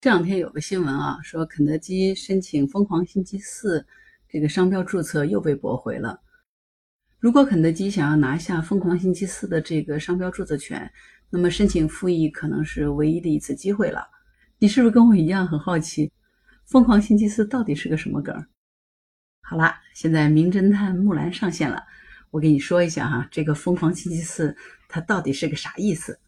这两天有个新闻啊，说肯德基申请“疯狂星期四”这个商标注册又被驳回了。如果肯德基想要拿下“疯狂星期四”的这个商标注册权，那么申请复议可能是唯一的一次机会了。你是不是跟我一样很好奇，“疯狂星期四”到底是个什么梗？好啦，现在名侦探木兰上线了，我给你说一下哈，这个“疯狂星期四”它到底是个啥意思？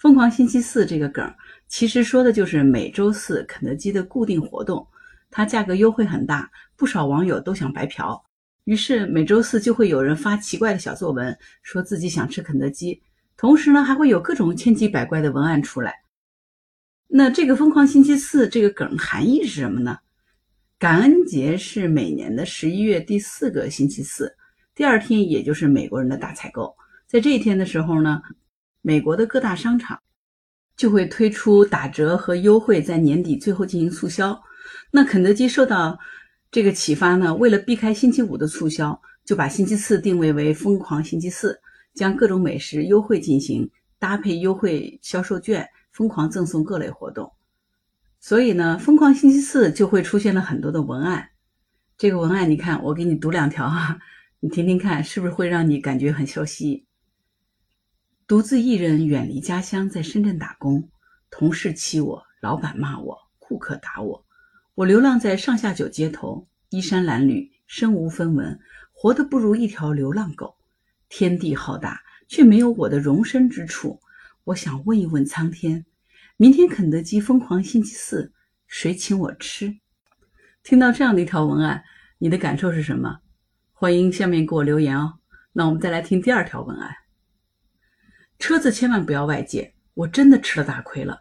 疯狂星期四这个梗，其实说的就是每周四肯德基的固定活动，它价格优惠很大，不少网友都想白嫖，于是每周四就会有人发奇怪的小作文，说自己想吃肯德基，同时呢还会有各种千奇百怪的文案出来。那这个疯狂星期四这个梗含义是什么呢？感恩节是每年的十一月第四个星期四，第二天也就是美国人的大采购，在这一天的时候呢。美国的各大商场就会推出打折和优惠，在年底最后进行促销。那肯德基受到这个启发呢，为了避开星期五的促销，就把星期四定位为疯狂星期四，将各种美食优惠进行，搭配优惠销售券，疯狂赠送各类活动。所以呢，疯狂星期四就会出现了很多的文案。这个文案你看，我给你读两条哈，你听听看，是不是会让你感觉很熟悉？独自一人远离家乡，在深圳打工，同事欺我，老板骂我，顾客打我，我流浪在上下九街头，衣衫褴褛，身无分文，活得不如一条流浪狗。天地浩大，却没有我的容身之处。我想问一问苍天，明天肯德基疯狂星期四，谁请我吃？听到这样的一条文案，你的感受是什么？欢迎下面给我留言哦。那我们再来听第二条文案。车子千万不要外借，我真的吃了大亏了。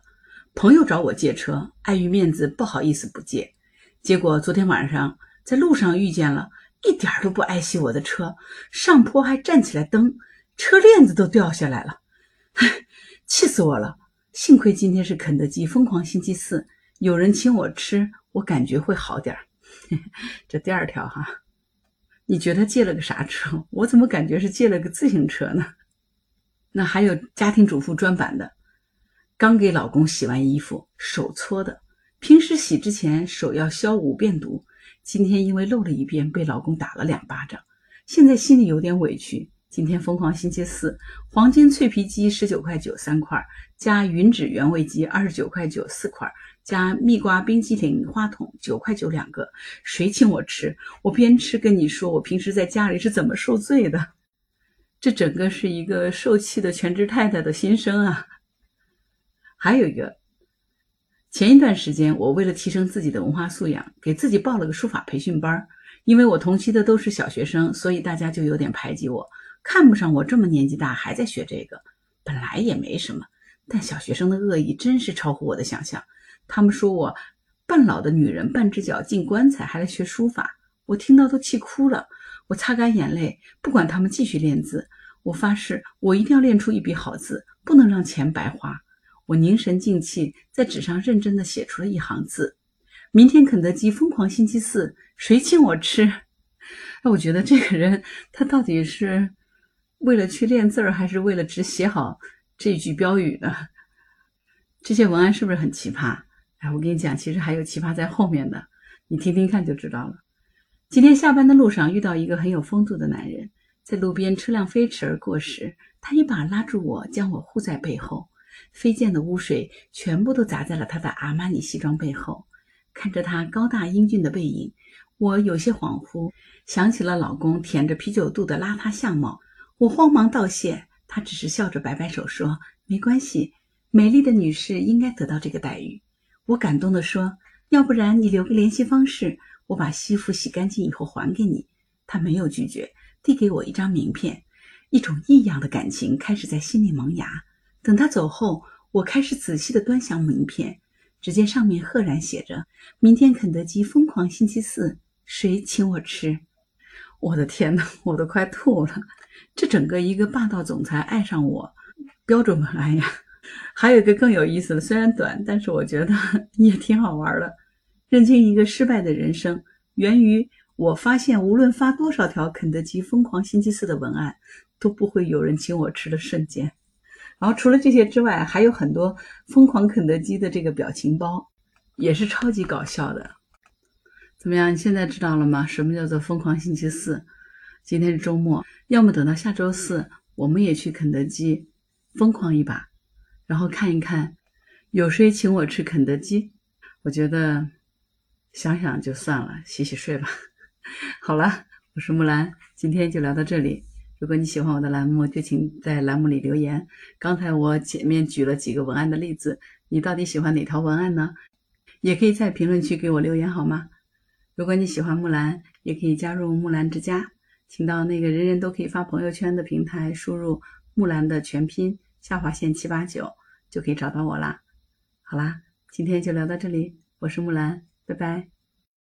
朋友找我借车，碍于面子不好意思不借，结果昨天晚上在路上遇见了，一点都不爱惜我的车，上坡还站起来蹬，车链子都掉下来了，气死我了！幸亏今天是肯德基疯狂星期四，有人请我吃，我感觉会好点儿。这第二条哈，你觉得借了个啥车？我怎么感觉是借了个自行车呢？那还有家庭主妇专版的，刚给老公洗完衣服，手搓的。平时洗之前手要消五遍毒，今天因为漏了一遍，被老公打了两巴掌，现在心里有点委屈。今天疯狂星期四，黄金脆皮鸡十九块九三块，加云指原味鸡二十九块九四块，加蜜瓜冰激凌花筒九块九两个。谁请我吃？我边吃跟你说，我平时在家里是怎么受罪的。这整个是一个受气的全职太太的心声啊！还有一个，前一段时间我为了提升自己的文化素养，给自己报了个书法培训班。因为我同期的都是小学生，所以大家就有点排挤我，看不上我这么年纪大还在学这个。本来也没什么，但小学生的恶意真是超乎我的想象。他们说我半老的女人半只脚进棺材，还来学书法，我听到都气哭了。我擦干眼泪，不管他们继续练字。我发誓，我一定要练出一笔好字，不能让钱白花。我凝神静气，在纸上认真地写出了一行字：“明天肯德基疯狂星期四，谁请我吃？”那 我觉得这个人他到底是为了去练字儿，还是为了只写好这句标语呢？这些文案是不是很奇葩？哎，我跟你讲，其实还有奇葩在后面的，你听听看就知道了。今天下班的路上遇到一个很有风度的男人，在路边车辆飞驰而过时，他一把拉住我，将我护在背后。飞溅的污水全部都砸在了他的阿玛尼西装背后。看着他高大英俊的背影，我有些恍惚，想起了老公舔着啤酒肚的邋遢相貌。我慌忙道谢，他只是笑着摆摆手说：“没关系，美丽的女士应该得到这个待遇。”我感动地说：“要不然你留个联系方式。”我把西服洗干净以后还给你，他没有拒绝，递给我一张名片，一种异样的感情开始在心里萌芽。等他走后，我开始仔细地端详名片，只见上面赫然写着：“明天肯德基疯狂星期四，谁请我吃？”我的天哪，我都快吐了！这整个一个霸道总裁爱上我，标准文案呀！还有一个更有意思的，虽然短，但是我觉得也挺好玩的。认清一个失败的人生，源于我发现，无论发多少条肯德基疯狂星期四的文案，都不会有人请我吃的瞬间。然后除了这些之外，还有很多疯狂肯德基的这个表情包。也是超级搞笑的。怎么样？你现在知道了吗？什么叫做疯狂星期四？今天是周末，要么等到下周四，我们也去肯德基疯狂一把，然后看一看有谁请我吃肯德基。我觉得想想就算了，洗洗睡吧。好了，我是木兰，今天就聊到这里。如果你喜欢我的栏目，就请在栏目里留言。刚才我前面举了几个文案的例子，你到底喜欢哪条文案呢？也可以在评论区给我留言好吗？如果你喜欢木兰，也可以加入木兰之家，请到那个人人都可以发朋友圈的平台，输入木兰的全拼下划线七八九，就可以找到我啦。好啦，今天就聊到这里，我是木兰，拜拜。